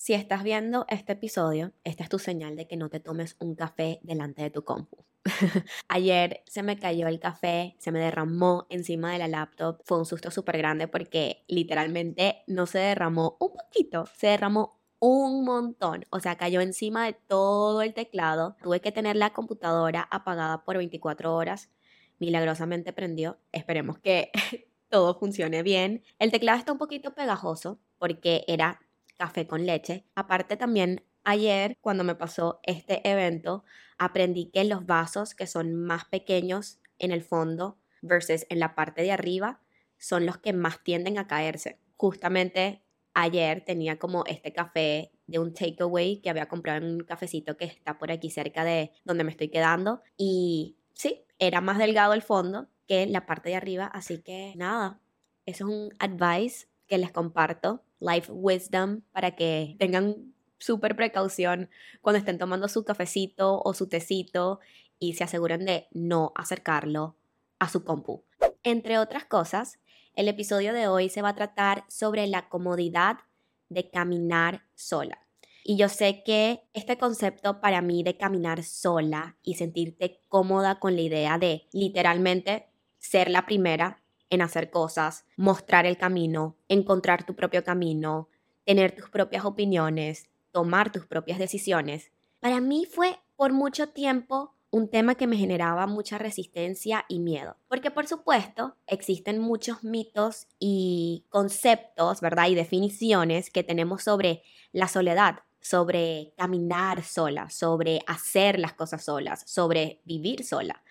Si estás viendo este episodio, esta es tu señal de que no te tomes un café delante de tu compu. Ayer se me cayó el café, se me derramó encima de la laptop. Fue un susto súper grande porque literalmente no se derramó un poquito, se derramó un montón. O sea, cayó encima de todo el teclado. Tuve que tener la computadora apagada por 24 horas. Milagrosamente prendió. Esperemos que todo funcione bien. El teclado está un poquito pegajoso porque era café con leche. Aparte también ayer cuando me pasó este evento, aprendí que los vasos que son más pequeños en el fondo versus en la parte de arriba son los que más tienden a caerse. Justamente ayer tenía como este café de un takeaway que había comprado en un cafecito que está por aquí cerca de donde me estoy quedando y sí, era más delgado el fondo que la parte de arriba, así que nada, eso es un advice que les comparto life wisdom para que tengan súper precaución cuando estén tomando su cafecito o su tecito y se aseguren de no acercarlo a su compu. Entre otras cosas, el episodio de hoy se va a tratar sobre la comodidad de caminar sola. Y yo sé que este concepto para mí de caminar sola y sentirte cómoda con la idea de literalmente ser la primera en hacer cosas, mostrar el camino, encontrar tu propio camino, tener tus propias opiniones, tomar tus propias decisiones. Para mí fue por mucho tiempo un tema que me generaba mucha resistencia y miedo. Porque por supuesto existen muchos mitos y conceptos, ¿verdad? Y definiciones que tenemos sobre la soledad, sobre caminar sola, sobre hacer las cosas solas, sobre vivir sola.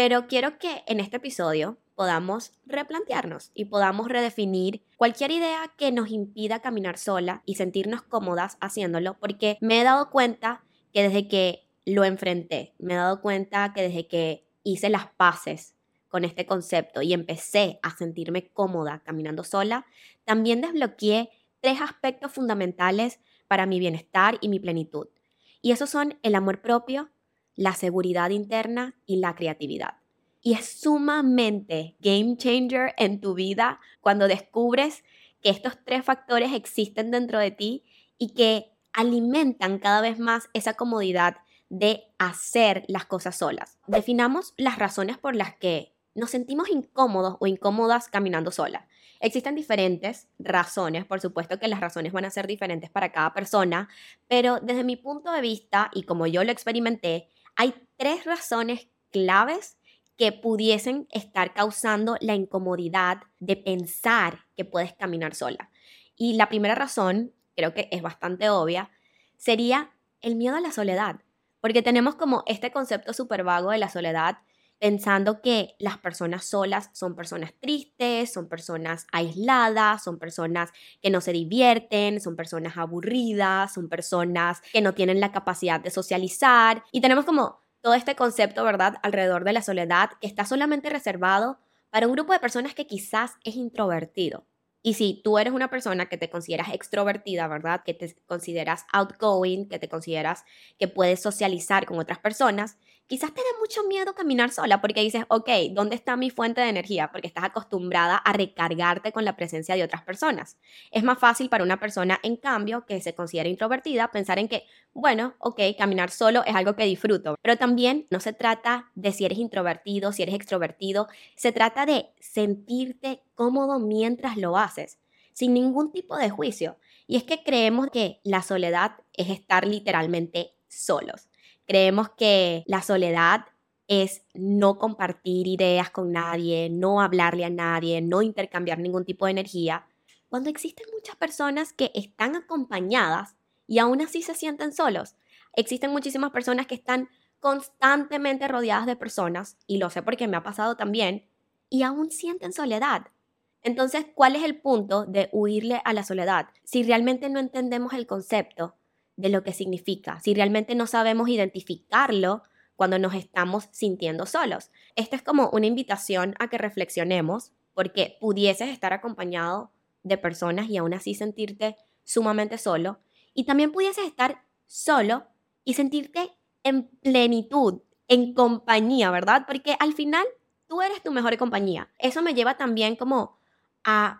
Pero quiero que en este episodio podamos replantearnos y podamos redefinir cualquier idea que nos impida caminar sola y sentirnos cómodas haciéndolo, porque me he dado cuenta que desde que lo enfrenté, me he dado cuenta que desde que hice las paces con este concepto y empecé a sentirme cómoda caminando sola, también desbloqueé tres aspectos fundamentales para mi bienestar y mi plenitud. Y esos son el amor propio, la seguridad interna y la creatividad. Y es sumamente game changer en tu vida cuando descubres que estos tres factores existen dentro de ti y que alimentan cada vez más esa comodidad de hacer las cosas solas. Definamos las razones por las que nos sentimos incómodos o incómodas caminando sola. Existen diferentes razones, por supuesto que las razones van a ser diferentes para cada persona, pero desde mi punto de vista y como yo lo experimenté, hay tres razones claves que pudiesen estar causando la incomodidad de pensar que puedes caminar sola. Y la primera razón, creo que es bastante obvia, sería el miedo a la soledad, porque tenemos como este concepto súper vago de la soledad, pensando que las personas solas son personas tristes, son personas aisladas, son personas que no se divierten, son personas aburridas, son personas que no tienen la capacidad de socializar y tenemos como todo este concepto, ¿verdad?, alrededor de la soledad que está solamente reservado para un grupo de personas que quizás es introvertido. Y si tú eres una persona que te consideras extrovertida, ¿verdad? Que te consideras outgoing, que te consideras que puedes socializar con otras personas, quizás te dé mucho miedo caminar sola porque dices, ok, ¿dónde está mi fuente de energía? Porque estás acostumbrada a recargarte con la presencia de otras personas. Es más fácil para una persona, en cambio, que se considera introvertida, pensar en que, bueno, ok, caminar solo es algo que disfruto. Pero también no se trata de si eres introvertido, si eres extrovertido, se trata de sentirte cómodo mientras lo haces, sin ningún tipo de juicio. Y es que creemos que la soledad es estar literalmente solos. Creemos que la soledad es no compartir ideas con nadie, no hablarle a nadie, no intercambiar ningún tipo de energía, cuando existen muchas personas que están acompañadas y aún así se sienten solos. Existen muchísimas personas que están constantemente rodeadas de personas, y lo sé porque me ha pasado también, y aún sienten soledad. Entonces, ¿cuál es el punto de huirle a la soledad? Si realmente no entendemos el concepto de lo que significa, si realmente no sabemos identificarlo cuando nos estamos sintiendo solos. Esta es como una invitación a que reflexionemos porque pudieses estar acompañado de personas y aún así sentirte sumamente solo y también pudieses estar solo y sentirte en plenitud, en compañía, ¿verdad? Porque al final tú eres tu mejor compañía. Eso me lleva también como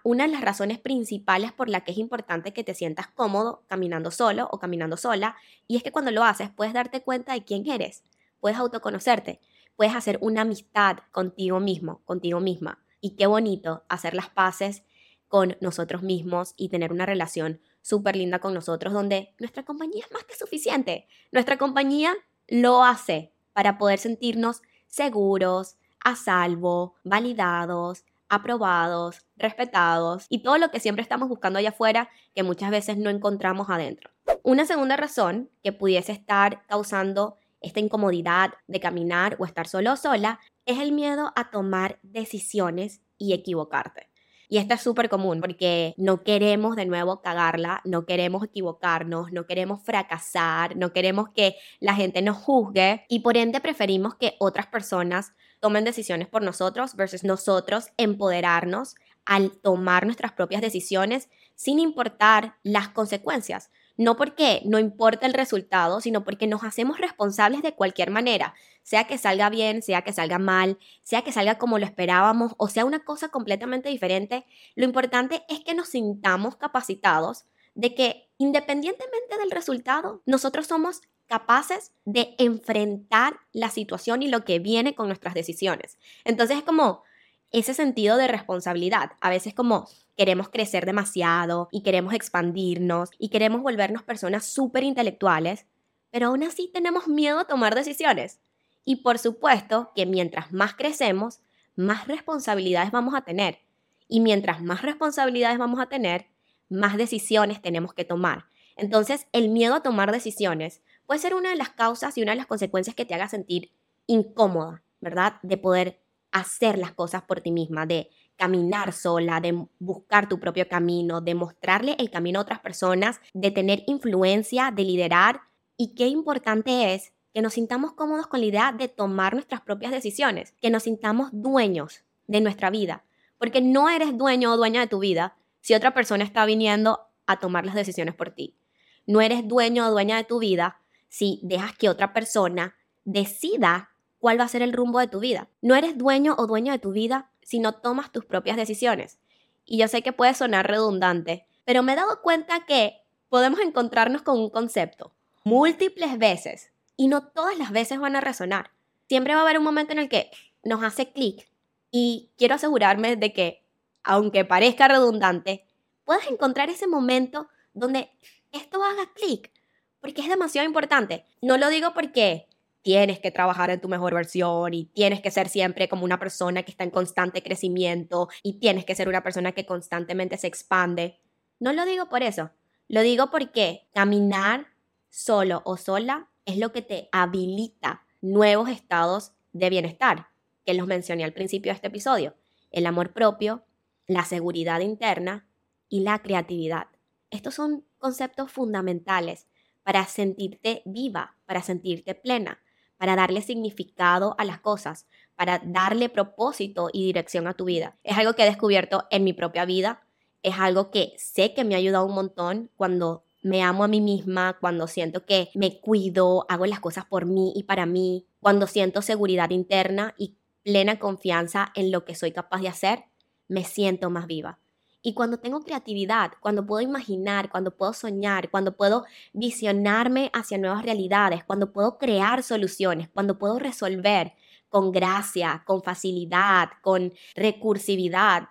una de las razones principales por la que es importante que te sientas cómodo caminando solo o caminando sola, y es que cuando lo haces puedes darte cuenta de quién eres, puedes autoconocerte, puedes hacer una amistad contigo mismo, contigo misma. Y qué bonito hacer las paces con nosotros mismos y tener una relación súper linda con nosotros donde nuestra compañía es más que suficiente. Nuestra compañía lo hace para poder sentirnos seguros, a salvo, validados, aprobados, respetados y todo lo que siempre estamos buscando allá afuera que muchas veces no encontramos adentro. Una segunda razón que pudiese estar causando esta incomodidad de caminar o estar solo o sola es el miedo a tomar decisiones y equivocarte. Y esto es súper común porque no queremos de nuevo cagarla, no queremos equivocarnos, no queremos fracasar, no queremos que la gente nos juzgue y por ende preferimos que otras personas tomen decisiones por nosotros versus nosotros empoderarnos al tomar nuestras propias decisiones sin importar las consecuencias. No porque no importa el resultado, sino porque nos hacemos responsables de cualquier manera, sea que salga bien, sea que salga mal, sea que salga como lo esperábamos o sea una cosa completamente diferente. Lo importante es que nos sintamos capacitados de que independientemente del resultado, nosotros somos capaces de enfrentar la situación y lo que viene con nuestras decisiones. Entonces es como ese sentido de responsabilidad. A veces como queremos crecer demasiado y queremos expandirnos y queremos volvernos personas súper intelectuales, pero aún así tenemos miedo a tomar decisiones. Y por supuesto que mientras más crecemos, más responsabilidades vamos a tener. Y mientras más responsabilidades vamos a tener, más decisiones tenemos que tomar. Entonces, el miedo a tomar decisiones puede ser una de las causas y una de las consecuencias que te haga sentir incómoda, ¿verdad? De poder hacer las cosas por ti misma, de caminar sola, de buscar tu propio camino, de mostrarle el camino a otras personas, de tener influencia, de liderar. Y qué importante es que nos sintamos cómodos con la idea de tomar nuestras propias decisiones, que nos sintamos dueños de nuestra vida, porque no eres dueño o dueña de tu vida si otra persona está viniendo a tomar las decisiones por ti. No eres dueño o dueña de tu vida si dejas que otra persona decida cuál va a ser el rumbo de tu vida. No eres dueño o dueño de tu vida si no tomas tus propias decisiones. Y yo sé que puede sonar redundante, pero me he dado cuenta que podemos encontrarnos con un concepto múltiples veces y no todas las veces van a resonar. Siempre va a haber un momento en el que nos hace clic y quiero asegurarme de que, aunque parezca redundante, puedas encontrar ese momento donde esto haga clic, porque es demasiado importante. No lo digo porque tienes que trabajar en tu mejor versión y tienes que ser siempre como una persona que está en constante crecimiento y tienes que ser una persona que constantemente se expande. No lo digo por eso. Lo digo porque caminar solo o sola es lo que te habilita nuevos estados de bienestar, que los mencioné al principio de este episodio. El amor propio, la seguridad interna y la creatividad. Estos son conceptos fundamentales para sentirte viva, para sentirte plena, para darle significado a las cosas, para darle propósito y dirección a tu vida. Es algo que he descubierto en mi propia vida, es algo que sé que me ha ayudado un montón cuando me amo a mí misma, cuando siento que me cuido, hago las cosas por mí y para mí, cuando siento seguridad interna y plena confianza en lo que soy capaz de hacer, me siento más viva. Y cuando tengo creatividad, cuando puedo imaginar, cuando puedo soñar, cuando puedo visionarme hacia nuevas realidades, cuando puedo crear soluciones, cuando puedo resolver con gracia, con facilidad, con recursividad,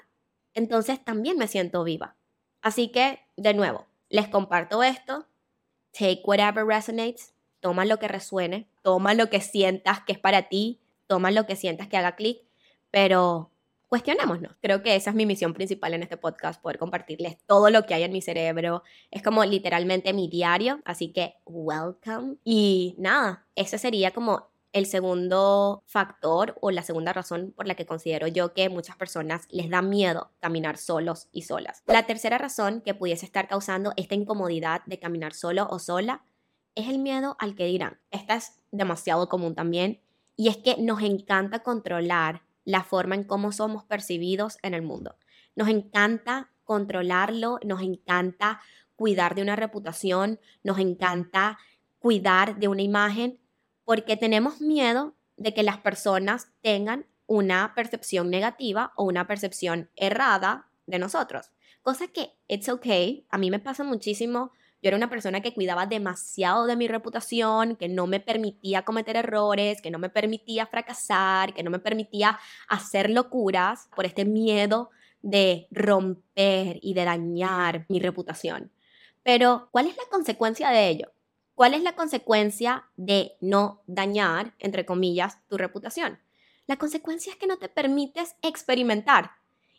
entonces también me siento viva. Así que, de nuevo, les comparto esto. Take whatever resonates. Toma lo que resuene. Toma lo que sientas que es para ti. Toma lo que sientas que haga clic. Pero cuestionémonos. Creo que esa es mi misión principal en este podcast, poder compartirles todo lo que hay en mi cerebro. Es como literalmente mi diario, así que welcome. Y nada, ese sería como el segundo factor o la segunda razón por la que considero yo que muchas personas les da miedo caminar solos y solas. La tercera razón que pudiese estar causando esta incomodidad de caminar solo o sola es el miedo al que dirán. Esta es demasiado común también y es que nos encanta controlar la forma en cómo somos percibidos en el mundo. Nos encanta controlarlo, nos encanta cuidar de una reputación, nos encanta cuidar de una imagen, porque tenemos miedo de que las personas tengan una percepción negativa o una percepción errada de nosotros. Cosa que it's okay, a mí me pasa muchísimo. Yo era una persona que cuidaba demasiado de mi reputación, que no me permitía cometer errores, que no me permitía fracasar, que no me permitía hacer locuras por este miedo de romper y de dañar mi reputación. Pero, ¿cuál es la consecuencia de ello? ¿Cuál es la consecuencia de no dañar, entre comillas, tu reputación? La consecuencia es que no te permites experimentar.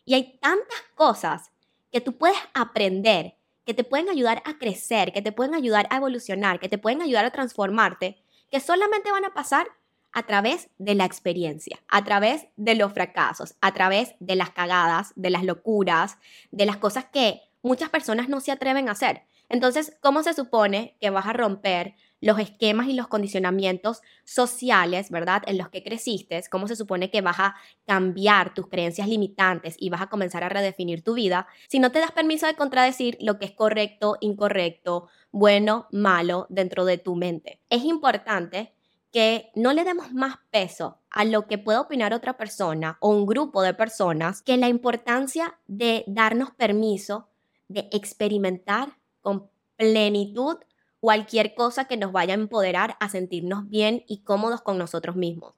Y hay tantas cosas que tú puedes aprender, que te pueden ayudar a crecer, que te pueden ayudar a evolucionar, que te pueden ayudar a transformarte, que solamente van a pasar a través de la experiencia, a través de los fracasos, a través de las cagadas, de las locuras, de las cosas que muchas personas no se atreven a hacer. Entonces, ¿cómo se supone que vas a romper los esquemas y los condicionamientos sociales, ¿verdad? En los que creciste, cómo se supone que vas a cambiar tus creencias limitantes y vas a comenzar a redefinir tu vida si no te das permiso de contradecir lo que es correcto, incorrecto, bueno, malo dentro de tu mente. Es importante que no le demos más peso a lo que pueda opinar otra persona o un grupo de personas que la importancia de darnos permiso de experimentar con plenitud cualquier cosa que nos vaya a empoderar a sentirnos bien y cómodos con nosotros mismos,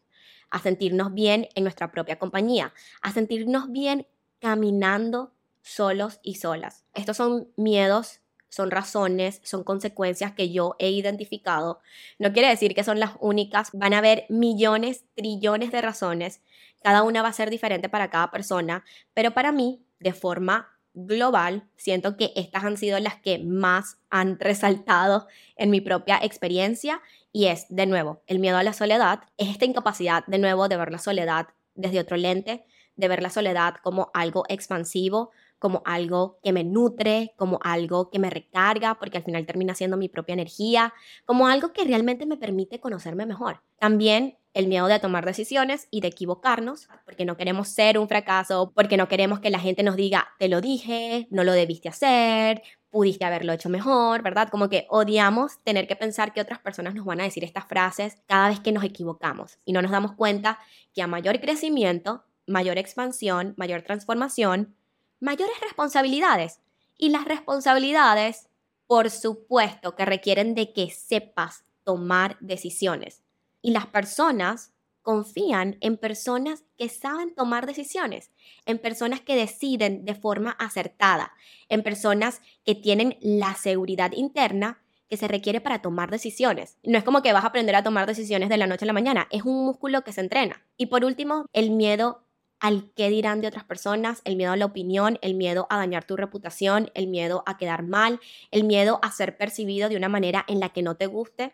a sentirnos bien en nuestra propia compañía, a sentirnos bien caminando solos y solas. Estos son miedos, son razones, son consecuencias que yo he identificado. No quiere decir que son las únicas, van a haber millones, trillones de razones, cada una va a ser diferente para cada persona, pero para mí, de forma global, siento que estas han sido las que más han resaltado en mi propia experiencia y es, de nuevo, el miedo a la soledad, es esta incapacidad, de nuevo, de ver la soledad desde otro lente, de ver la soledad como algo expansivo, como algo que me nutre, como algo que me recarga, porque al final termina siendo mi propia energía, como algo que realmente me permite conocerme mejor. También el miedo de tomar decisiones y de equivocarnos, porque no queremos ser un fracaso, porque no queremos que la gente nos diga, te lo dije, no lo debiste hacer, pudiste haberlo hecho mejor, ¿verdad? Como que odiamos tener que pensar que otras personas nos van a decir estas frases cada vez que nos equivocamos y no nos damos cuenta que a mayor crecimiento, mayor expansión, mayor transformación, mayores responsabilidades. Y las responsabilidades, por supuesto, que requieren de que sepas tomar decisiones y las personas confían en personas que saben tomar decisiones, en personas que deciden de forma acertada, en personas que tienen la seguridad interna que se requiere para tomar decisiones. No es como que vas a aprender a tomar decisiones de la noche a la mañana, es un músculo que se entrena. Y por último, el miedo al qué dirán de otras personas, el miedo a la opinión, el miedo a dañar tu reputación, el miedo a quedar mal, el miedo a ser percibido de una manera en la que no te guste.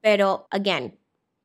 Pero, again,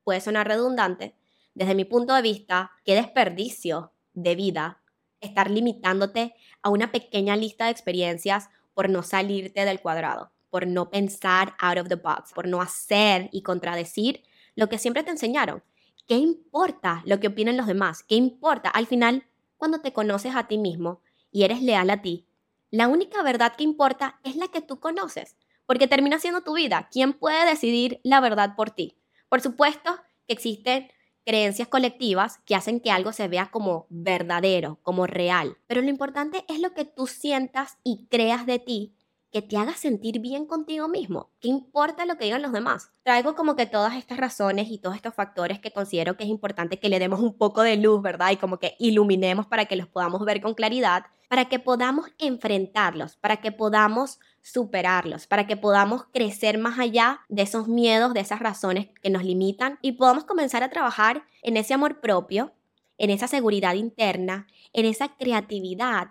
puede sonar redundante, desde mi punto de vista, qué desperdicio de vida estar limitándote a una pequeña lista de experiencias por no salirte del cuadrado, por no pensar out of the box, por no hacer y contradecir lo que siempre te enseñaron. ¿Qué importa lo que opinen los demás? ¿Qué importa? Al final, cuando te conoces a ti mismo y eres leal a ti, la única verdad que importa es la que tú conoces, porque termina siendo tu vida. ¿Quién puede decidir la verdad por ti? Por supuesto que existen creencias colectivas que hacen que algo se vea como verdadero, como real, pero lo importante es lo que tú sientas y creas de ti que te haga sentir bien contigo mismo. ¿Qué importa lo que digan los demás? Traigo como que todas estas razones y todos estos factores que considero que es importante que le demos un poco de luz, ¿verdad? Y como que iluminemos para que los podamos ver con claridad, para que podamos enfrentarlos, para que podamos superarlos, para que podamos crecer más allá de esos miedos, de esas razones que nos limitan y podamos comenzar a trabajar en ese amor propio, en esa seguridad interna, en esa creatividad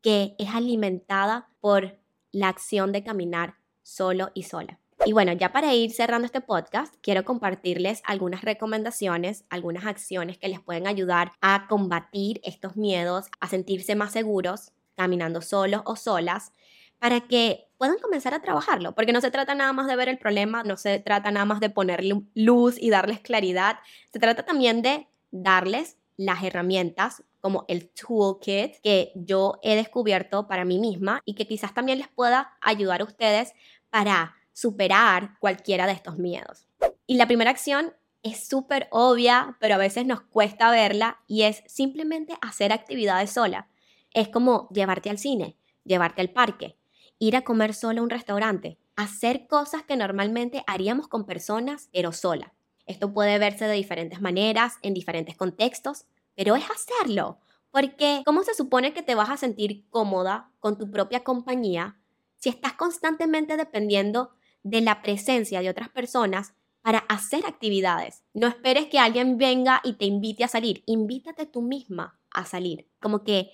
que es alimentada por la acción de caminar solo y sola. Y bueno, ya para ir cerrando este podcast, quiero compartirles algunas recomendaciones, algunas acciones que les pueden ayudar a combatir estos miedos, a sentirse más seguros caminando solos o solas para que puedan comenzar a trabajarlo, porque no se trata nada más de ver el problema, no se trata nada más de ponerle luz y darles claridad, se trata también de darles las herramientas como el toolkit que yo he descubierto para mí misma y que quizás también les pueda ayudar a ustedes para superar cualquiera de estos miedos. Y la primera acción es súper obvia, pero a veces nos cuesta verla y es simplemente hacer actividades sola Es como llevarte al cine, llevarte al parque, ir a comer solo a un restaurante, hacer cosas que normalmente haríamos con personas, pero sola. Esto puede verse de diferentes maneras, en diferentes contextos, pero es hacerlo. Porque ¿cómo se supone que te vas a sentir cómoda con tu propia compañía si estás constantemente dependiendo de la presencia de otras personas para hacer actividades? No esperes que alguien venga y te invite a salir, invítate tú misma a salir. Como que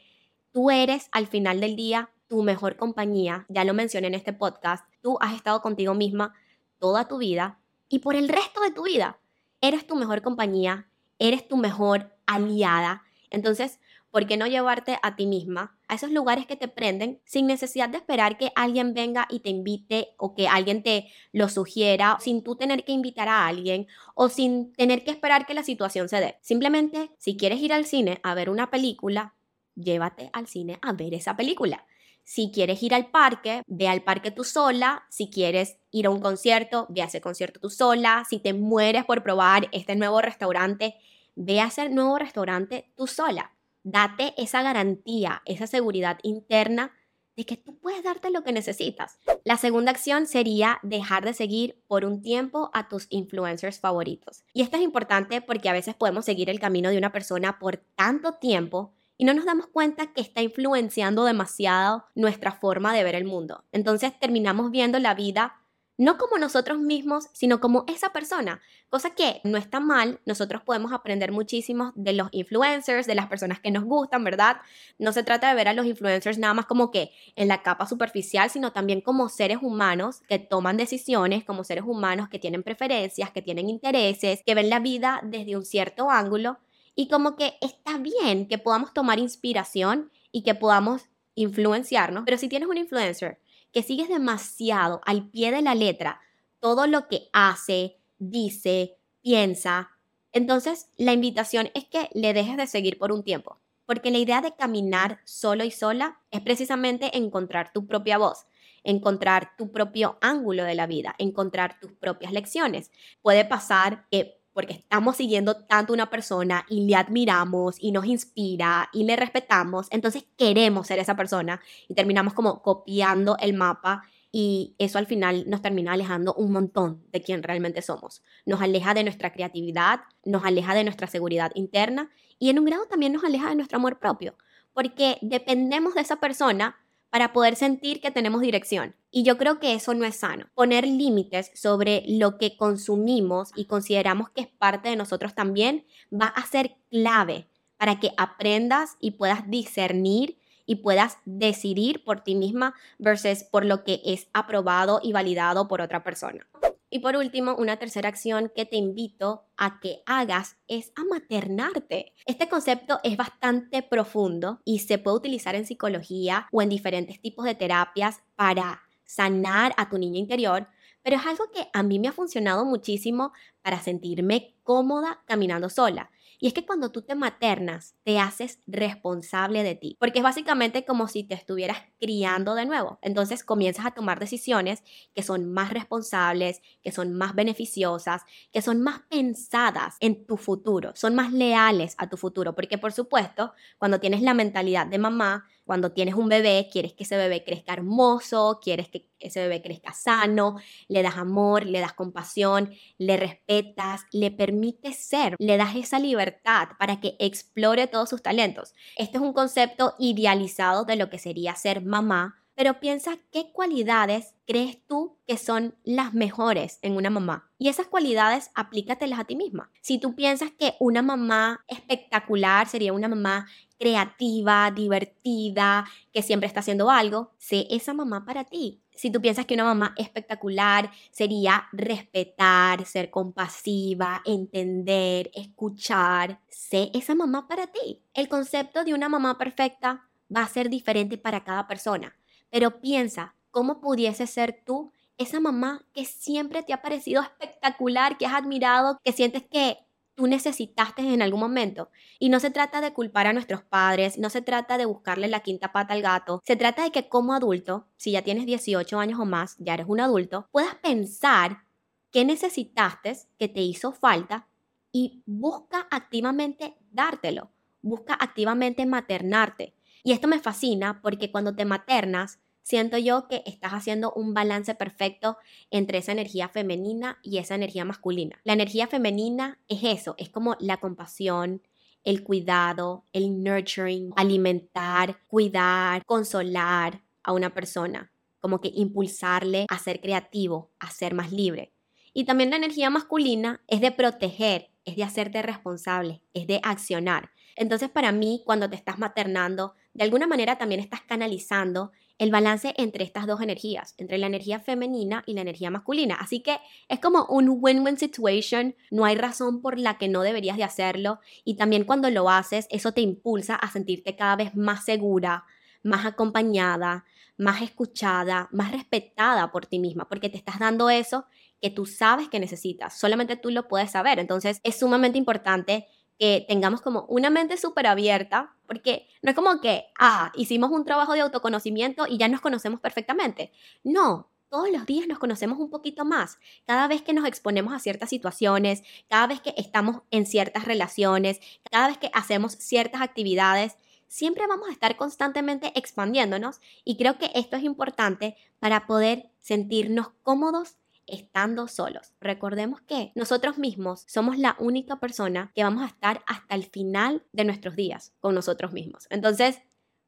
tú eres al final del día tu mejor compañía, ya lo mencioné en este podcast, tú has estado contigo misma toda tu vida y por el resto de tu vida eres tu mejor compañía, eres tu mejor aliada. Entonces, ¿por qué no llevarte a ti misma a esos lugares que te prenden sin necesidad de esperar que alguien venga y te invite o que alguien te lo sugiera sin tú tener que invitar a alguien o sin tener que esperar que la situación se dé? Simplemente, si quieres ir al cine a ver una película, llévate al cine a ver esa película. Si quieres ir al parque, ve al parque tú sola. Si quieres ir a un concierto, ve a ese concierto tú sola. Si te mueres por probar este nuevo restaurante, ve a ese nuevo restaurante tú sola. Date esa garantía, esa seguridad interna de que tú puedes darte lo que necesitas. La segunda acción sería dejar de seguir por un tiempo a tus influencers favoritos. Y esto es importante porque a veces podemos seguir el camino de una persona por tanto tiempo y no nos damos cuenta que está influenciando demasiado nuestra forma de ver el mundo. Entonces terminamos viendo la vida no como nosotros mismos, sino como esa persona, cosa que no está mal, nosotros podemos aprender muchísimo de los influencers, de las personas que nos gustan, ¿verdad? No se trata de ver a los influencers nada más como que en la capa superficial, sino también como seres humanos que toman decisiones, como seres humanos que tienen preferencias, que tienen intereses, que ven la vida desde un cierto ángulo y como que está bien que podamos tomar inspiración y que podamos influenciarnos, pero si tienes un influencer que sigues demasiado al pie de la letra todo lo que hace, dice, piensa, entonces la invitación es que le dejes de seguir por un tiempo, porque la idea de caminar solo y sola es precisamente encontrar tu propia voz, encontrar tu propio ángulo de la vida, encontrar tus propias lecciones. Puede pasar que porque estamos siguiendo tanto a una persona y le admiramos y nos inspira y le respetamos, entonces queremos ser esa persona y terminamos como copiando el mapa y eso al final nos termina alejando un montón de quién realmente somos. Nos aleja de nuestra creatividad, nos aleja de nuestra seguridad interna y en un grado también nos aleja de nuestro amor propio, porque dependemos de esa persona para poder sentir que tenemos dirección. Y yo creo que eso no es sano. Poner límites sobre lo que consumimos y consideramos que es parte de nosotros también va a ser clave para que aprendas y puedas discernir y puedas decidir por ti misma versus por lo que es aprobado y validado por otra persona. Y por último, una tercera acción que te invito a que hagas es a maternarte. Este concepto es bastante profundo y se puede utilizar en psicología o en diferentes tipos de terapias para sanar a tu niña interior, pero es algo que a mí me ha funcionado muchísimo para sentirme cómoda caminando sola. Y es que cuando tú te maternas, te haces responsable de ti, porque es básicamente como si te estuvieras criando de nuevo. Entonces comienzas a tomar decisiones que son más responsables, que son más beneficiosas, que son más pensadas en tu futuro, son más leales a tu futuro, porque por supuesto, cuando tienes la mentalidad de mamá, cuando tienes un bebé, quieres que ese bebé crezca hermoso, quieres que ese bebé crezca sano, le das amor, le das compasión, le respetas, le permites ser, le das esa libertad para que explore todos sus talentos. Este es un concepto idealizado de lo que sería ser mamá, pero piensa qué cualidades crees tú que son las mejores en una mamá. Y esas cualidades aplícatelas a ti misma. Si tú piensas que una mamá espectacular sería una mamá creativa, divertida, que siempre está haciendo algo, sé esa mamá para ti. Si tú piensas que una mamá espectacular sería respetar, ser compasiva, entender, escuchar, sé esa mamá para ti. El concepto de una mamá perfecta va a ser diferente para cada persona. Pero piensa, ¿cómo pudiese ser tú esa mamá que siempre te ha parecido espectacular, que has admirado, que sientes que tú necesitaste en algún momento. Y no se trata de culpar a nuestros padres, no se trata de buscarle la quinta pata al gato, se trata de que como adulto, si ya tienes 18 años o más, ya eres un adulto, puedas pensar qué necesitaste, que te hizo falta y busca activamente dártelo, busca activamente maternarte. Y esto me fascina porque cuando te maternas, siento yo que estás haciendo un balance perfecto entre esa energía femenina y esa energía masculina. La energía femenina es eso, es como la compasión, el cuidado, el nurturing, alimentar, cuidar, consolar a una persona, como que impulsarle a ser creativo, a ser más libre. Y también la energía masculina es de proteger, es de hacerte responsable, es de accionar. Entonces para mí, cuando te estás maternando, de alguna manera también estás canalizando el balance entre estas dos energías, entre la energía femenina y la energía masculina. Así que es como un win-win situation, no hay razón por la que no deberías de hacerlo y también cuando lo haces, eso te impulsa a sentirte cada vez más segura, más acompañada, más escuchada, más respetada por ti misma, porque te estás dando eso que tú sabes que necesitas, solamente tú lo puedes saber. Entonces es sumamente importante que tengamos como una mente súper abierta, porque no es como que, ah, hicimos un trabajo de autoconocimiento y ya nos conocemos perfectamente. No, todos los días nos conocemos un poquito más. Cada vez que nos exponemos a ciertas situaciones, cada vez que estamos en ciertas relaciones, cada vez que hacemos ciertas actividades, siempre vamos a estar constantemente expandiéndonos y creo que esto es importante para poder sentirnos cómodos estando solos. Recordemos que nosotros mismos somos la única persona que vamos a estar hasta el final de nuestros días con nosotros mismos. Entonces,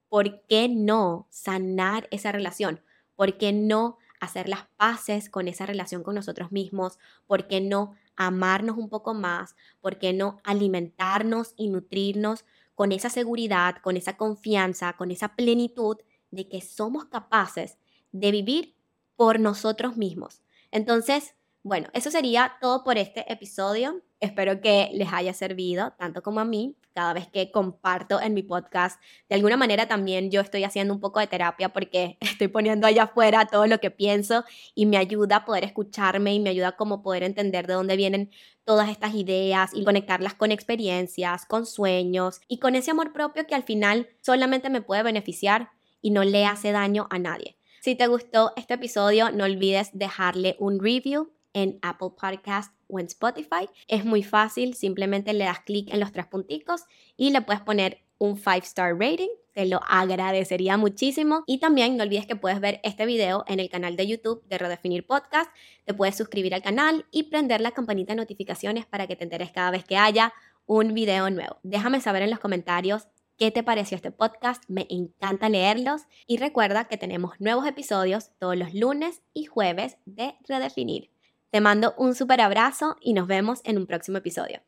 ¿por qué no sanar esa relación? ¿Por qué no hacer las paces con esa relación con nosotros mismos? ¿Por qué no amarnos un poco más? ¿Por qué no alimentarnos y nutrirnos con esa seguridad, con esa confianza, con esa plenitud de que somos capaces de vivir por nosotros mismos? Entonces, bueno, eso sería todo por este episodio. Espero que les haya servido, tanto como a mí, cada vez que comparto en mi podcast. De alguna manera también yo estoy haciendo un poco de terapia porque estoy poniendo allá afuera todo lo que pienso y me ayuda a poder escucharme y me ayuda como poder entender de dónde vienen todas estas ideas y conectarlas con experiencias, con sueños y con ese amor propio que al final solamente me puede beneficiar y no le hace daño a nadie. Si te gustó este episodio, no olvides dejarle un review en Apple Podcast o en Spotify. Es muy fácil, simplemente le das clic en los tres punticos y le puedes poner un 5 star rating. Te lo agradecería muchísimo. Y también no olvides que puedes ver este video en el canal de YouTube de Redefinir Podcast. Te puedes suscribir al canal y prender la campanita de notificaciones para que te enteres cada vez que haya un video nuevo. Déjame saber en los comentarios qué te pareció este podcast, me encanta leerlos y recuerda que tenemos nuevos episodios todos los lunes y jueves de Redefinir. Te mando un súper abrazo y nos vemos en un próximo episodio.